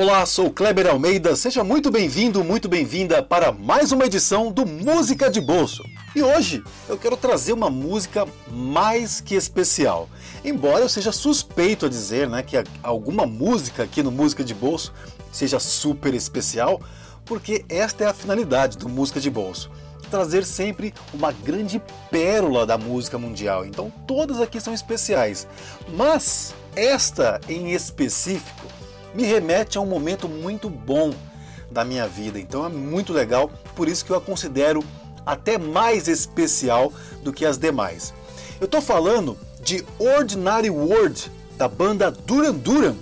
Olá, sou Kleber Almeida, seja muito bem-vindo, muito bem-vinda para mais uma edição do Música de Bolso. E hoje eu quero trazer uma música mais que especial. Embora eu seja suspeito a dizer né, que alguma música aqui no Música de Bolso seja super especial, porque esta é a finalidade do Música de Bolso trazer sempre uma grande pérola da música mundial. Então todas aqui são especiais. Mas esta em específico me remete a um momento muito bom da minha vida. Então é muito legal, por isso que eu a considero até mais especial do que as demais. Eu estou falando de Ordinary World da banda Duran Duran.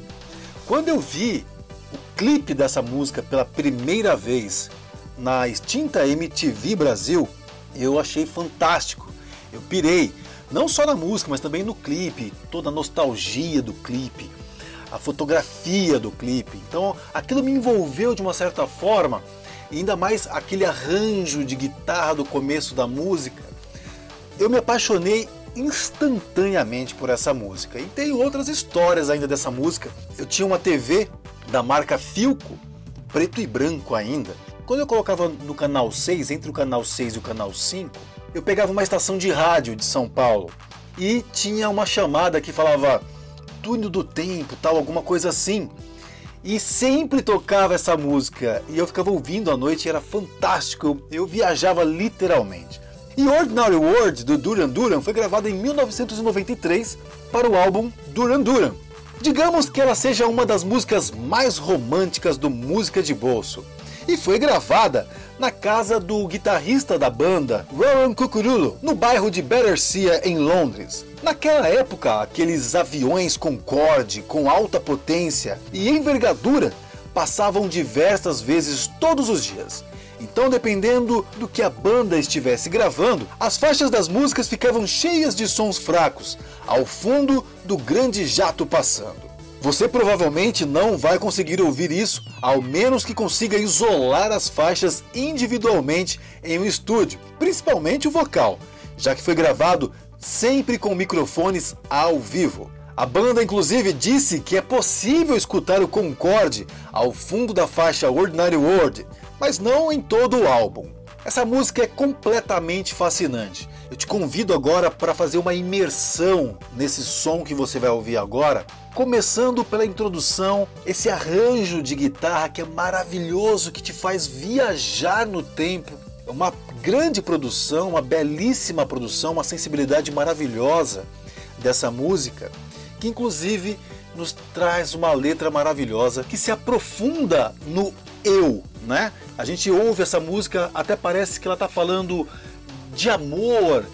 Quando eu vi o clipe dessa música pela primeira vez na extinta MTV Brasil, eu achei fantástico. Eu pirei, não só na música, mas também no clipe, toda a nostalgia do clipe, a fotografia do clipe. Então aquilo me envolveu de uma certa forma, ainda mais aquele arranjo de guitarra do começo da música. Eu me apaixonei instantaneamente por essa música. E tem outras histórias ainda dessa música. Eu tinha uma TV da marca Filco, preto e branco ainda. Quando eu colocava no canal 6, entre o canal 6 e o canal 5, eu pegava uma estação de rádio de São Paulo e tinha uma chamada que falava túnel do tempo, tal, alguma coisa assim. E sempre tocava essa música e eu ficava ouvindo à noite, era fantástico, eu viajava literalmente. E Ordinary World do Duran Duran foi gravada em 1993 para o álbum Duran Duran. Digamos que ela seja uma das músicas mais românticas do Música de Bolso e foi gravada na casa do guitarrista da banda, Rowan Cucurulo, no bairro de Battersea, em Londres. Naquela época, aqueles aviões Concorde com alta potência e envergadura passavam diversas vezes todos os dias. Então, dependendo do que a banda estivesse gravando, as faixas das músicas ficavam cheias de sons fracos, ao fundo do grande jato passando. Você provavelmente não vai conseguir ouvir isso, ao menos que consiga isolar as faixas individualmente em um estúdio, principalmente o vocal, já que foi gravado sempre com microfones ao vivo. A banda inclusive disse que é possível escutar o Concorde ao fundo da faixa Ordinary World, mas não em todo o álbum. Essa música é completamente fascinante. Eu te convido agora para fazer uma imersão nesse som que você vai ouvir agora Começando pela introdução, esse arranjo de guitarra que é maravilhoso, que te faz viajar no tempo. É uma grande produção, uma belíssima produção, uma sensibilidade maravilhosa dessa música, que inclusive nos traz uma letra maravilhosa que se aprofunda no eu, né? A gente ouve essa música, até parece que ela está falando de amor,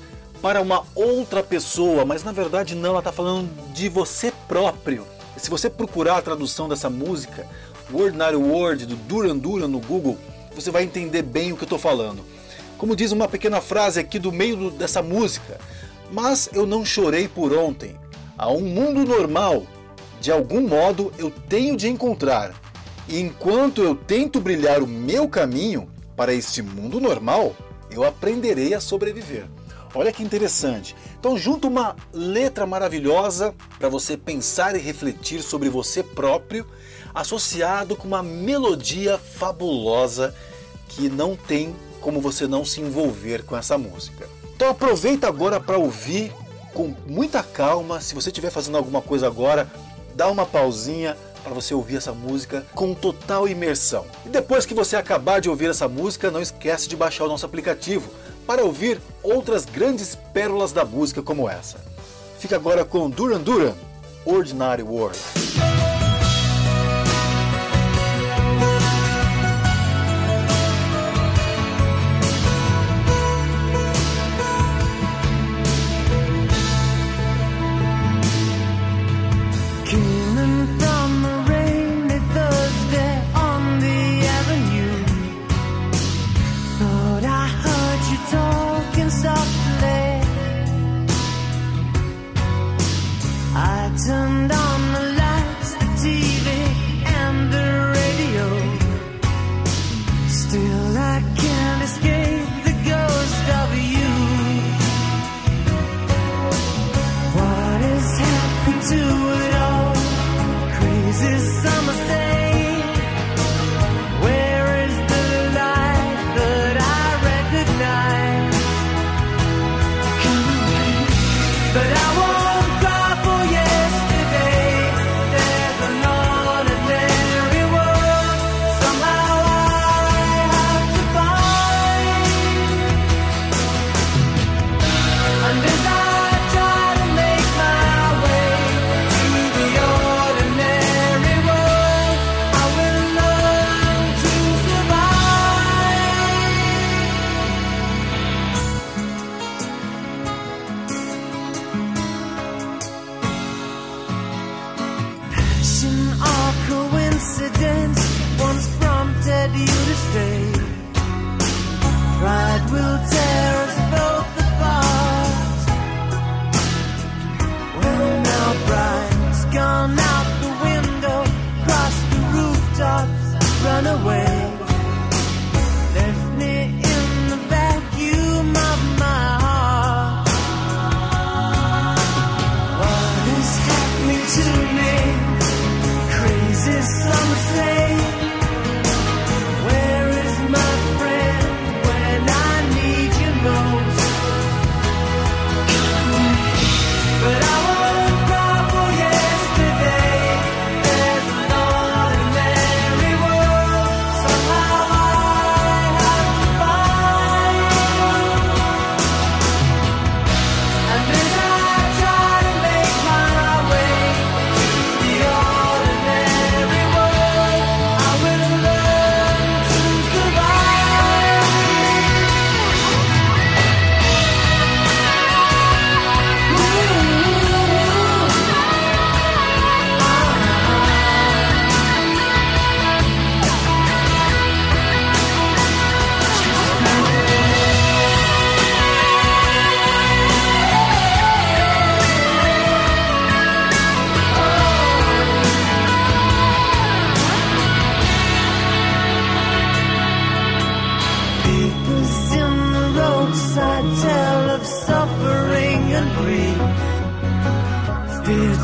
para uma outra pessoa, mas na verdade não, ela está falando de você próprio. Se você procurar a tradução dessa música, Ordinary Word do Duran Duran no Google, você vai entender bem o que eu estou falando. Como diz uma pequena frase aqui do meio dessa música, mas eu não chorei por ontem. Há um mundo normal, de algum modo eu tenho de encontrar. Enquanto eu tento brilhar o meu caminho para este mundo normal, eu aprenderei a sobreviver. Olha que interessante. Então, junto uma letra maravilhosa para você pensar e refletir sobre você próprio, associado com uma melodia fabulosa que não tem como você não se envolver com essa música. Então, aproveita agora para ouvir com muita calma. Se você estiver fazendo alguma coisa agora, dá uma pausinha para você ouvir essa música com total imersão. E depois que você acabar de ouvir essa música, não esquece de baixar o nosso aplicativo para ouvir outras grandes pérolas da música como essa. Fica agora com Duran Duran, Ordinary World.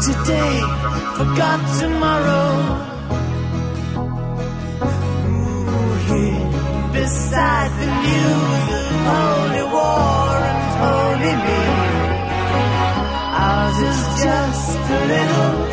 today, forgot tomorrow. Ooh, here beside the news of holy war and holy me, ours is just a little.